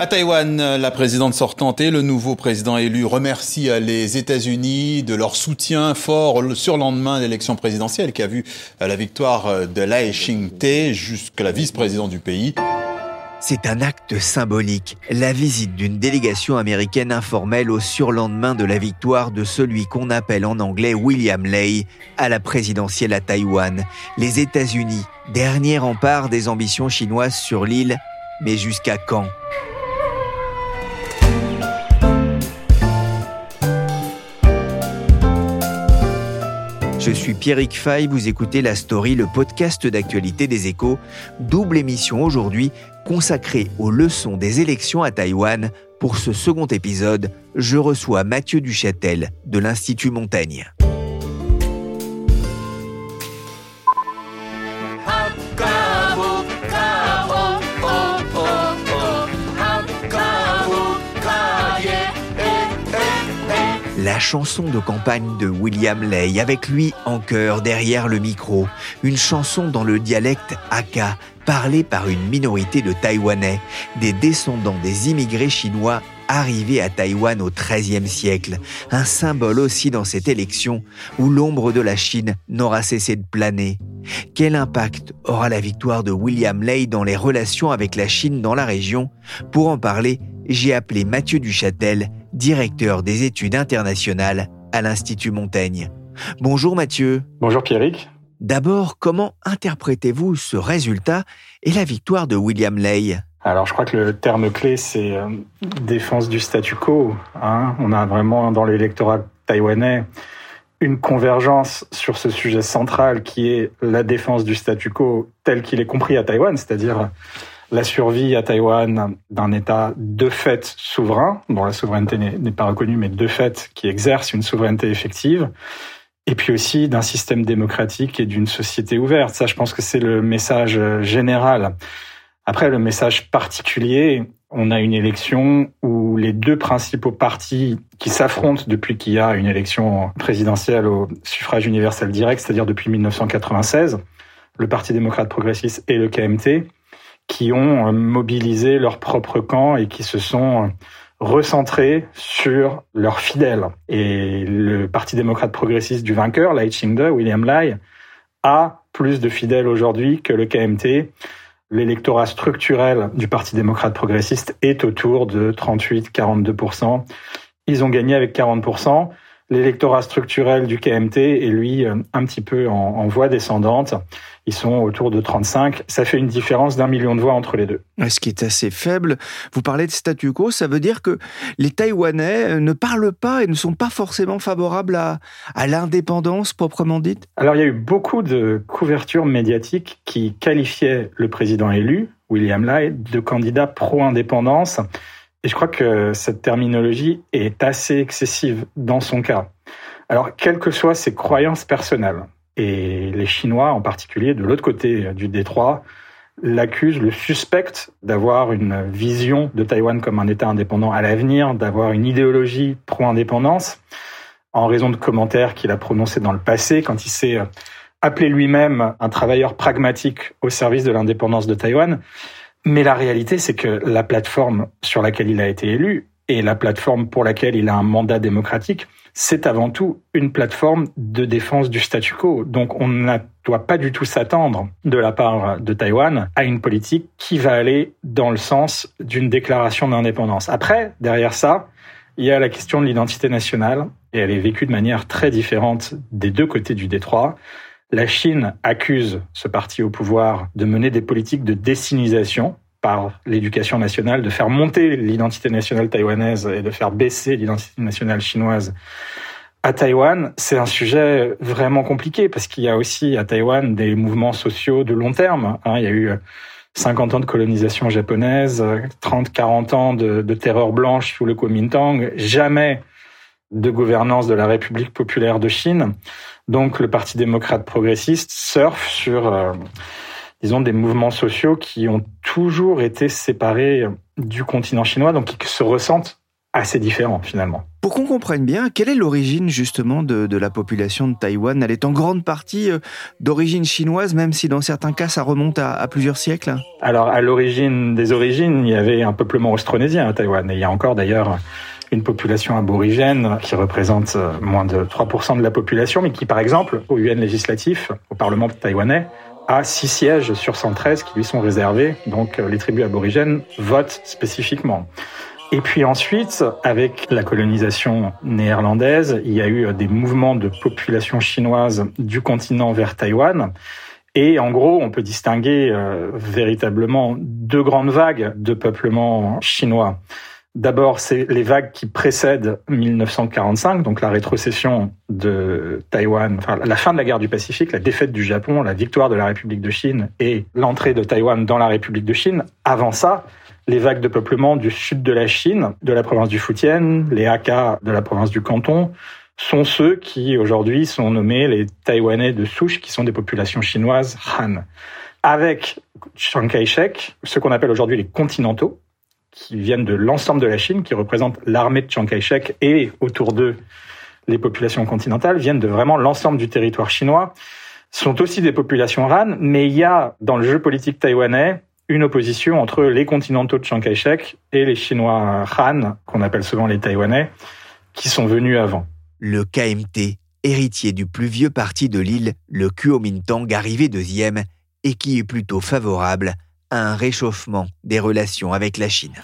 À Taïwan, la présidente sortante et le nouveau président élu remercient les États-Unis de leur soutien fort sur le lendemain de l'élection présidentielle qui a vu la victoire de Lai Ching-te jusqu'à la vice-présidente du pays. C'est un acte symbolique, la visite d'une délégation américaine informelle au surlendemain de la victoire de celui qu'on appelle en anglais William Lay à la présidentielle à Taïwan. Les États-Unis, dernier rempart des ambitions chinoises sur l'île, mais jusqu'à quand? Je suis Pierrick Fay, vous écoutez La Story, le podcast d'actualité des échos. Double émission aujourd'hui consacrée aux leçons des élections à Taïwan. Pour ce second épisode, je reçois Mathieu Duchâtel de l'Institut Montaigne. La chanson de campagne de William Lay, avec lui en chœur derrière le micro, une chanson dans le dialecte Hakka, parlée par une minorité de Taïwanais, des descendants des immigrés chinois arrivés à Taïwan au XIIIe siècle, un symbole aussi dans cette élection où l'ombre de la Chine n'aura cessé de planer. Quel impact aura la victoire de William Lay dans les relations avec la Chine dans la région? Pour en parler, j'ai appelé Mathieu Duchâtel, directeur des études internationales à l'Institut Montaigne. Bonjour Mathieu. Bonjour Pierrick. D'abord, comment interprétez-vous ce résultat et la victoire de William Lay alors, je crois que le terme clé, c'est euh, défense du statu quo. Hein. On a vraiment dans l'électorat taïwanais une convergence sur ce sujet central qui est la défense du statu quo tel qu'il est compris à Taïwan, c'est-à-dire la survie à Taïwan d'un État de fait souverain, dont la souveraineté n'est pas reconnue, mais de fait qui exerce une souveraineté effective, et puis aussi d'un système démocratique et d'une société ouverte. Ça, je pense que c'est le message général. Après, le message particulier, on a une élection où les deux principaux partis qui s'affrontent depuis qu'il y a une élection présidentielle au suffrage universel direct, c'est-à-dire depuis 1996, le Parti démocrate progressiste et le KMT, qui ont euh, mobilisé leur propre camp et qui se sont euh, recentrés sur leurs fidèles. Et le Parti démocrate progressiste du vainqueur, Lai William Lai, a plus de fidèles aujourd'hui que le KMT. L'électorat structurel du Parti démocrate progressiste est autour de 38-42%. Ils ont gagné avec 40%. L'électorat structurel du KMT est lui euh, un petit peu en, voie descendante. Ils sont autour de 35. Ça fait une différence d'un million de voix entre les deux. Ce qui est assez faible. Vous parlez de statu quo, ça veut dire que les Taïwanais ne parlent pas et ne sont pas forcément favorables à, à l'indépendance proprement dite? Alors il y a eu beaucoup de couvertures médiatiques qui qualifiaient le président élu, William Lai, de candidat pro-indépendance et je crois que cette terminologie est assez excessive dans son cas. Alors, quelles que soient ses croyances personnelles, et les Chinois en particulier, de l'autre côté du détroit, l'accusent, le suspectent d'avoir une vision de Taïwan comme un État indépendant à l'avenir, d'avoir une idéologie pro-indépendance, en raison de commentaires qu'il a prononcés dans le passé quand il s'est appelé lui-même un travailleur pragmatique au service de l'indépendance de Taïwan. Mais la réalité, c'est que la plateforme sur laquelle il a été élu et la plateforme pour laquelle il a un mandat démocratique, c'est avant tout une plateforme de défense du statu quo. Donc on ne doit pas du tout s'attendre de la part de Taïwan à une politique qui va aller dans le sens d'une déclaration d'indépendance. Après, derrière ça, il y a la question de l'identité nationale et elle est vécue de manière très différente des deux côtés du détroit. La Chine accuse ce parti au pouvoir de mener des politiques de décinisation par l'éducation nationale, de faire monter l'identité nationale taïwanaise et de faire baisser l'identité nationale chinoise À Taïwan, c'est un sujet vraiment compliqué parce qu'il y a aussi à Taïwan des mouvements sociaux de long terme. Hein. il y a eu 50 ans de colonisation japonaise, 30, 40 ans de, de terreur blanche sous le Kuomintang, jamais de gouvernance de la République populaire de Chine. Donc le Parti démocrate progressiste surfe sur, euh, disons, des mouvements sociaux qui ont toujours été séparés du continent chinois, donc qui se ressentent assez différents finalement. Pour qu'on comprenne bien, quelle est l'origine justement de, la population de Taïwan? Elle est en grande partie euh, d'origine chinoise, même si dans certains cas ça remonte à, plusieurs siècles Alors à l'origine des origines, il y avait un peuplement austronésien à Taïwan, et il y a encore d'ailleurs une population aborigène qui représente euh, moins de 3% de la population, mais qui par exemple au UN législatif, au Parlement taïwanais, a six sièges sur 113 qui lui sont réservés, donc euh, les tribus aborigènes votent spécifiquement. Et puis ensuite, avec la colonisation néerlandaise, il y a eu des mouvements de population chinoise du continent vers Taïwan. Et en gros, on peut distinguer euh, véritablement deux grandes vagues de peuplement chinois. D'abord, c'est les vagues qui précèdent 1945, donc la rétrocession de Taïwan, enfin la fin de la guerre du Pacifique, la défaite du Japon, la victoire de la République de Chine et l'entrée de Taïwan dans la République de Chine. Avant ça, les vagues de peuplement du sud de la Chine, de la province du Fujian, les Hakka de la province du Canton, sont ceux qui aujourd'hui sont nommés les Taïwanais de souche, qui sont des populations chinoises Han. Avec Chiang Kai-shek, ce qu'on appelle aujourd'hui les continentaux, qui viennent de l'ensemble de la Chine, qui représentent l'armée de Chiang Kai-shek et autour d'eux les populations continentales, viennent de vraiment l'ensemble du territoire chinois, sont aussi des populations Han, mais il y a dans le jeu politique taïwanais une opposition entre les continentaux de Chiang Kai-shek et les Chinois Han, qu'on appelle souvent les Taïwanais, qui sont venus avant. Le KMT, héritier du plus vieux parti de l'île, le Kuomintang, arrivé deuxième, et qui est plutôt favorable à un réchauffement des relations avec la Chine.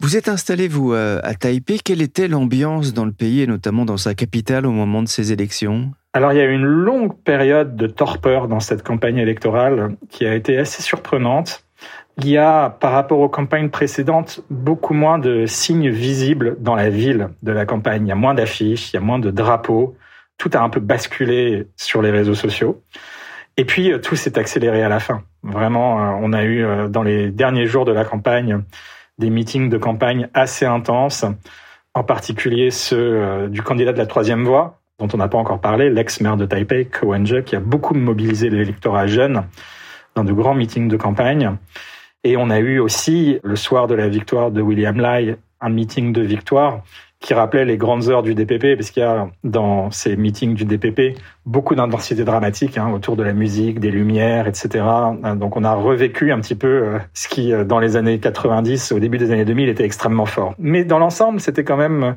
Vous êtes installé, vous, à Taipei. Quelle était l'ambiance dans le pays, et notamment dans sa capitale, au moment de ces élections? Alors il y a eu une longue période de torpeur dans cette campagne électorale qui a été assez surprenante. Il y a, par rapport aux campagnes précédentes, beaucoup moins de signes visibles dans la ville de la campagne. Il y a moins d'affiches, il y a moins de drapeaux. Tout a un peu basculé sur les réseaux sociaux. Et puis, euh, tout s'est accéléré à la fin. Vraiment, euh, on a eu, euh, dans les derniers jours de la campagne, des meetings de campagne assez intenses, en particulier ceux du candidat de la troisième voie, dont on n'a pas encore parlé, l'ex-maire de Taipei, Ko wen qui a beaucoup mobilisé l'électorat jeune dans de grands meetings de campagne. Et on a eu aussi, le soir de la victoire de William Lai, un meeting de victoire qui rappelait les grandes heures du DPP, parce qu'il y a dans ces meetings du DPP beaucoup d'intensité dramatique hein, autour de la musique, des lumières, etc. Donc on a revécu un petit peu euh, ce qui, euh, dans les années 90, au début des années 2000, était extrêmement fort. Mais dans l'ensemble, c'était quand même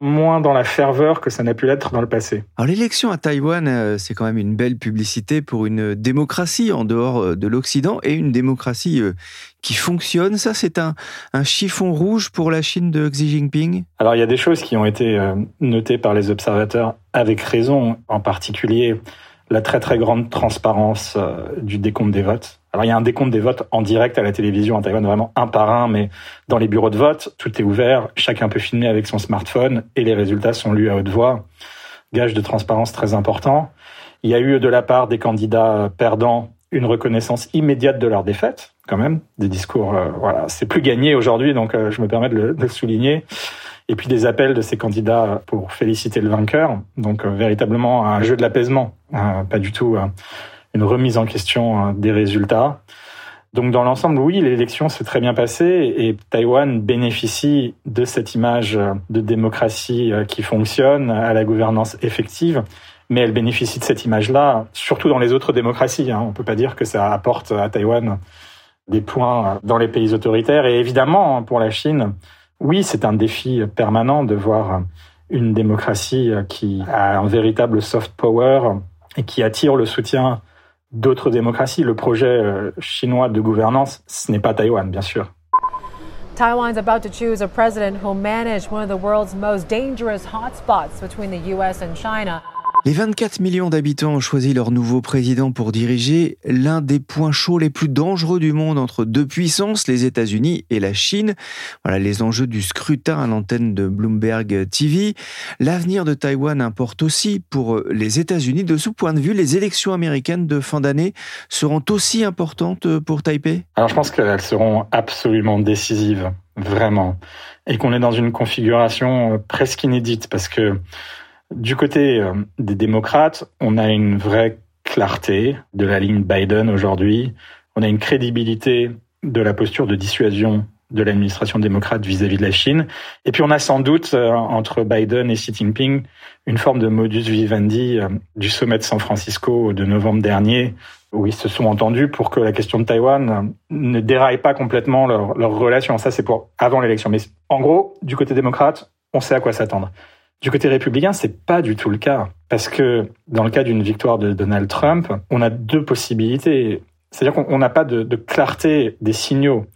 moins dans la ferveur que ça n'a pu l'être dans le passé. Alors l'élection à Taïwan, euh, c'est quand même une belle publicité pour une démocratie en dehors euh, de l'Occident et une démocratie euh, qui fonctionne. Ça, c'est un, un chiffon rouge pour la Chine de Xi Jinping? Alors il y a des choses qui ont été notées par les observateurs avec raison, en particulier la très très grande transparence du décompte des votes. Il y a un décompte des votes en direct à la télévision en Taïwan, vraiment un par un, mais dans les bureaux de vote, tout est ouvert, chacun peut filmer avec son smartphone et les résultats sont lus à haute voix. Gage de transparence très important. Il y a eu de la part des candidats perdants une reconnaissance immédiate de leur défaite, quand même, des discours, euh, voilà, c'est plus gagné aujourd'hui, donc euh, je me permets de le, souligner. Et puis des appels de ces candidats pour féliciter le vainqueur, donc euh, véritablement un jeu de l'apaisement, pas du tout une remise en question hein, des résultats. Donc dans l'ensemble, oui, l'élection s'est très bien passée et Taïwan bénéficie de cette image euh, de démocratie euh, qui fonctionne, à la gouvernance effective, mais elle bénéficie de cette image-là, surtout dans les autres démocraties. Hein. On ne peut pas dire que ça apporte à Taïwan des points euh, dans les pays autoritaires. Et évidemment, pour la Chine, oui, c'est un défi permanent de voir une démocratie qui a un véritable soft power et qui attire le soutien d'autres démocraties. Le projet euh, chinois de gouvernance, ce n'est pas Taïwan, bien sûr. Taiwan's about to choose a president who'll manage one of the world's most dangerous hotspots between the US and China. Les 24 millions d'habitants ont choisi leur nouveau président pour diriger l'un des points chauds les plus dangereux du monde entre deux puissances, les États-Unis et la Chine. Voilà les enjeux du scrutin à l'antenne de Bloomberg TV. L'avenir de Taïwan importe aussi pour les États-Unis. De ce point de vue, les élections américaines de fin d'année seront aussi importantes pour Taipei? Alors je pense qu'elles seront absolument décisives, vraiment. Et qu'on est dans une configuration presque inédite parce que du côté euh, des démocrates, on a une vraie clarté de la ligne Biden aujourd'hui. On a une crédibilité de la posture de dissuasion de l'administration démocrate vis-à-vis de la Chine. Et puis on a sans doute euh, entre Biden et Xi Jinping une forme de modus vivendi euh, du sommet de San Francisco de novembre dernier, où ils se sont entendus pour que la question de Taïwan ne déraille pas complètement leur, leur relation. Ça, c'est pour avant l'élection. Mais en gros, du côté démocrate, on sait à quoi s'attendre. Du côté républicain, c'est pas du tout le cas. Parce que dans le cas d'une victoire de Donald Trump, on a deux possibilités. C'est-à-dire qu'on n'a pas de, de, clarté des signaux.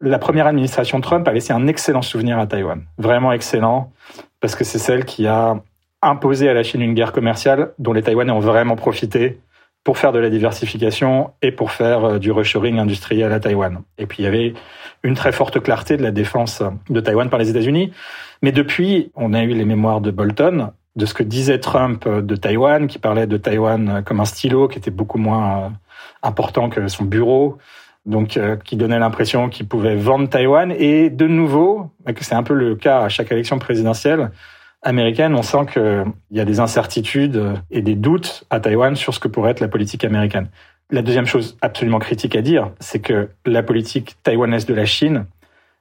La première administration Trump a laissé un excellent souvenir à Taïwan. Vraiment excellent. Parce que c'est celle qui a imposé à la Chine une guerre commerciale dont les Taïwanais ont vraiment profité pour faire de la diversification et pour faire euh, du reshoring industriel à Taïwan. Et puis il y avait une très forte clarté de la défense de Taïwan par les États-Unis. Mais depuis, on a eu les mémoires de Bolton, de ce que disait Trump de Taïwan, qui parlait de Taïwan comme un stylo qui était beaucoup moins euh, important que son bureau, donc euh, qui donnait l'impression qu'il pouvait vendre Taïwan. Et de nouveau, c'est un peu le cas à chaque élection présidentielle, américaine, on sent qu'il y a des incertitudes et des doutes à Taïwan sur ce que pourrait être la politique américaine. La deuxième chose absolument critique à dire, c'est que la politique taïwanaise de la Chine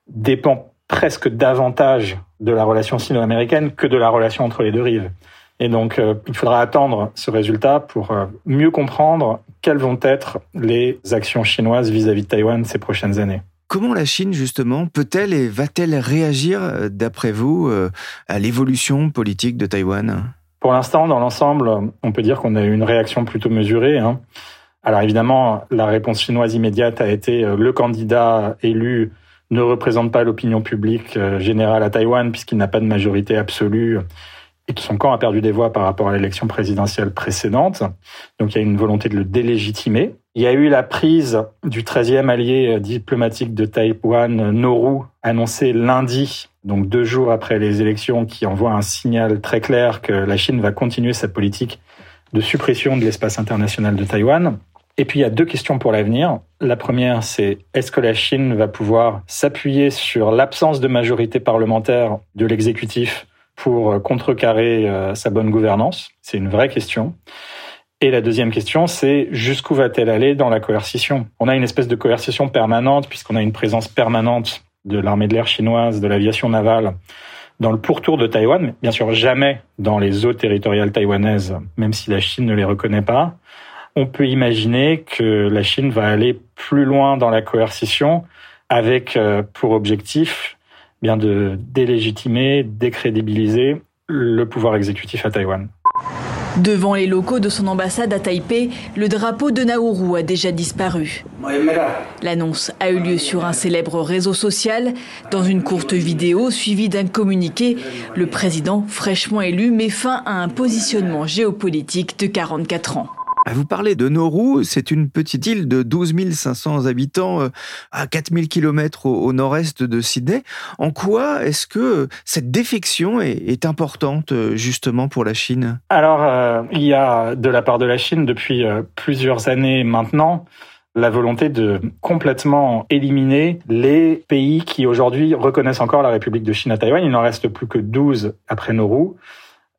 dépend presque davantage de la relation sino-américaine que de la relation entre les deux rives. Et donc, euh, il faudra attendre ce résultat pour euh, mieux comprendre quelles vont être les actions chinoises vis-à-vis -vis de Taïwan ces prochaines années. Comment la Chine, justement, peut-elle et va-t-elle réagir, euh, d'après vous, euh, à l'évolution politique de Taïwan? Pour l'instant, dans l'ensemble, on peut dire qu'on a eu une réaction plutôt mesurée. Hein. Alors évidemment, la réponse chinoise immédiate a été euh, le candidat élu ne représente pas l'opinion publique générale à Taïwan puisqu'il n'a pas de majorité absolue et que son camp a perdu des voix par rapport à l'élection présidentielle précédente. Donc il y a une volonté de le délégitimer. Il y a eu la prise du 13e allié diplomatique de Taïwan, Nauru, annoncé lundi, donc deux jours après les élections, qui envoie un signal très clair que la Chine va continuer sa politique de suppression de l'espace international de Taïwan. Et puis il y a deux questions pour l'avenir. La première, c'est est-ce que la Chine va pouvoir s'appuyer sur l'absence de majorité parlementaire de l'exécutif pour contrecarrer euh, sa bonne gouvernance? C'est une vraie question. Et la deuxième question, c'est jusqu'où va-t-elle aller dans la coercition? On a une espèce de coercition permanente puisqu'on a une présence permanente de l'armée de l'air chinoise, de l'aviation navale dans le pourtour de Taïwan, mais bien sûr jamais dans les eaux territoriales taïwanaises, même si la Chine ne les reconnaît pas. On peut imaginer que la Chine va aller plus loin dans la coercition avec euh, pour objectif bien de délégitimer, décrédibiliser le pouvoir exécutif à Taïwan. Devant les locaux de son ambassade à Taipei, le drapeau de Nauru a déjà disparu. L'annonce a eu lieu sur un célèbre réseau social. Dans une courte vidéo suivie d'un communiqué, le président fraîchement élu met fin à un positionnement géopolitique de 44 ans. Vous parlez de Nauru, c'est une petite île de 12 500 habitants euh, à 4000 km au, nord-est de Sydney. En quoi est-ce que cette défection est, importante euh, justement pour la Chine? Alors, euh, il y a de la part de la Chine depuis plusieurs années maintenant la volonté de complètement éliminer les pays qui aujourd'hui reconnaissent encore la République de Chine à Taïwan. Il n'en reste plus que 12 après Nauru.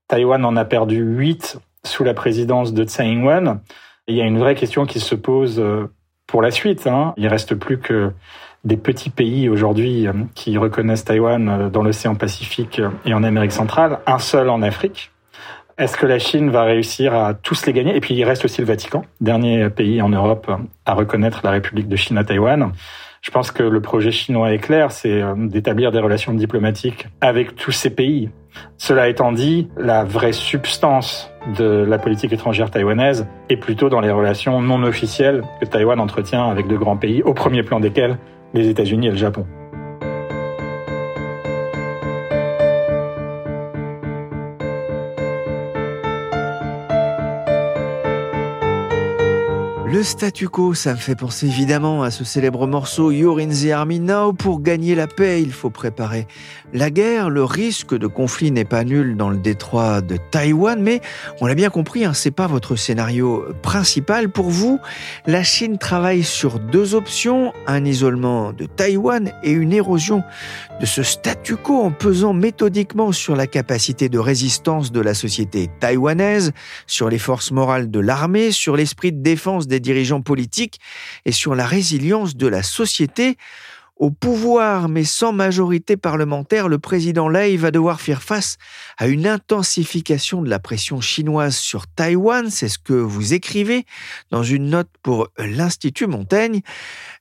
Taïwan en a perdu 8 sous la présidence de Tsai Ing-wen. Il y a une vraie question qui se pose euh, pour la suite. Hein. Il reste plus que des petits pays aujourd'hui euh, qui reconnaissent Taïwan euh, dans l'océan Pacifique et en Amérique centrale, un seul en Afrique. Est-ce que la Chine va réussir à tous les gagner? Et puis il reste aussi le Vatican, dernier pays en Europe à reconnaître la République de Chine à Taïwan. Je pense que le projet chinois est clair, c'est d'établir des relations diplomatiques avec tous ces pays. Cela étant dit, la vraie substance de la politique étrangère taïwanaise est plutôt dans les relations non officielles que Taïwan entretient avec de grands pays, au premier plan desquels les États-Unis et le Japon. Le statu quo, ça me fait penser évidemment à ce célèbre morceau You're in the Army Now. Pour gagner la paix, il faut préparer la guerre. Le risque de conflit n'est pas nul dans le détroit de Taïwan, mais on l'a bien compris, hein, c'est pas votre scénario principal. Pour vous, la Chine travaille sur deux options un isolement de Taïwan et une érosion de ce statu quo en pesant méthodiquement sur la capacité de résistance de la société taïwanaise, sur les forces morales de l'armée, sur l'esprit de défense des dirigeants politiques et sur la résilience de la société. Au pouvoir, mais sans majorité parlementaire, le président Lei va devoir faire face à une intensification de la pression chinoise sur Taïwan. C'est ce que vous écrivez dans une note pour l'Institut Montaigne.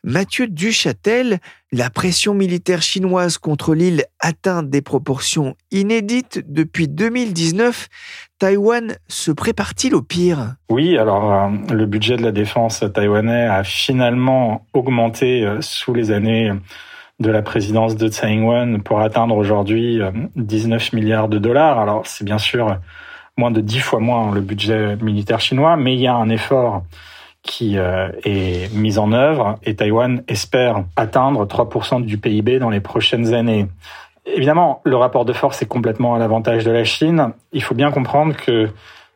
Mathieu Duchâtel, la pression militaire chinoise contre l'île atteint des proportions inédites depuis 2019. Taïwan se prépare-t-il au pire? Oui, alors euh, le budget de la défense taïwanais a finalement augmenté euh, sous les années de la présidence de Tsai Ing-wen pour atteindre aujourd'hui 19 euh, milliards de dollars. Alors c'est bien sûr moins de 10 fois moins le budget militaire chinois, mais il y a un effort qui est mis en œuvre et Taïwan espère atteindre 3% du PIB dans les prochaines années. Évidemment, le rapport de force est complètement à l'avantage de la Chine. Il faut bien comprendre que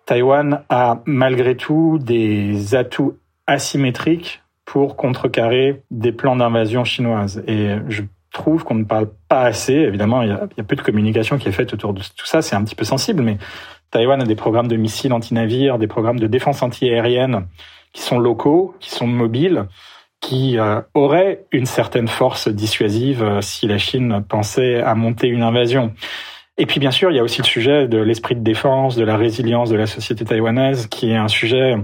Taïwan a malgré tout des atouts asymétriques pour contrecarrer des plans d'invasion chinoise. Et je trouve qu'on ne parle pas assez. Évidemment, il y, a, peu de communication qui est faite autour de tout ça. C'est un petit peu sensible, mais Taïwan a des programmes de missiles anti-navires, des programmes de défense anti-aérienne qui sont locaux, qui sont mobiles qui euh, aurait une certaine force dissuasive euh, si la Chine pensait à monter une invasion. Et puis bien sûr, il y a aussi le sujet de l'esprit de défense, de la résilience de la société taïwanaise, qui est un sujet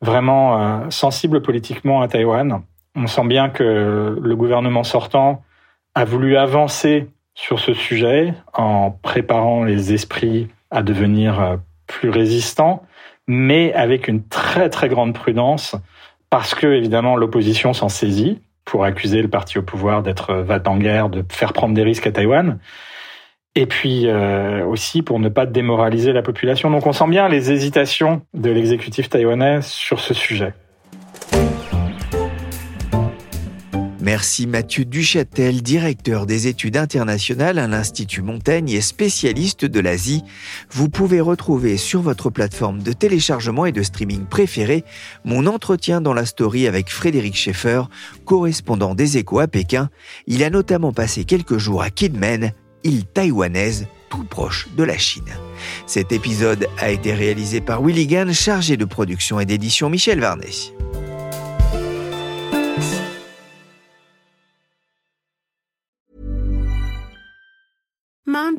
vraiment euh, sensible politiquement à Taïwan. On sent bien que le gouvernement sortant a voulu avancer sur ce sujet en préparant les esprits à devenir plus résistants, mais avec une très très grande prudence parce que évidemment l'opposition s'en saisit pour accuser le parti au pouvoir d'être va en guerre, de faire prendre des risques à Taïwan, et puis euh, aussi pour ne pas démoraliser la population. Donc on sent bien les hésitations de l'exécutif taïwanais sur ce sujet. Merci Mathieu Duchâtel, directeur des études internationales à l'Institut Montaigne et spécialiste de l'Asie. Vous pouvez retrouver sur votre plateforme de téléchargement et de streaming préférée mon entretien dans la story avec Frédéric Schaeffer, correspondant des échos à Pékin. Il a notamment passé quelques jours à Kinmen, île taïwanaise tout proche de la Chine. Cet épisode a été réalisé par Willy Gann, chargé de production et d'édition Michel Varnet.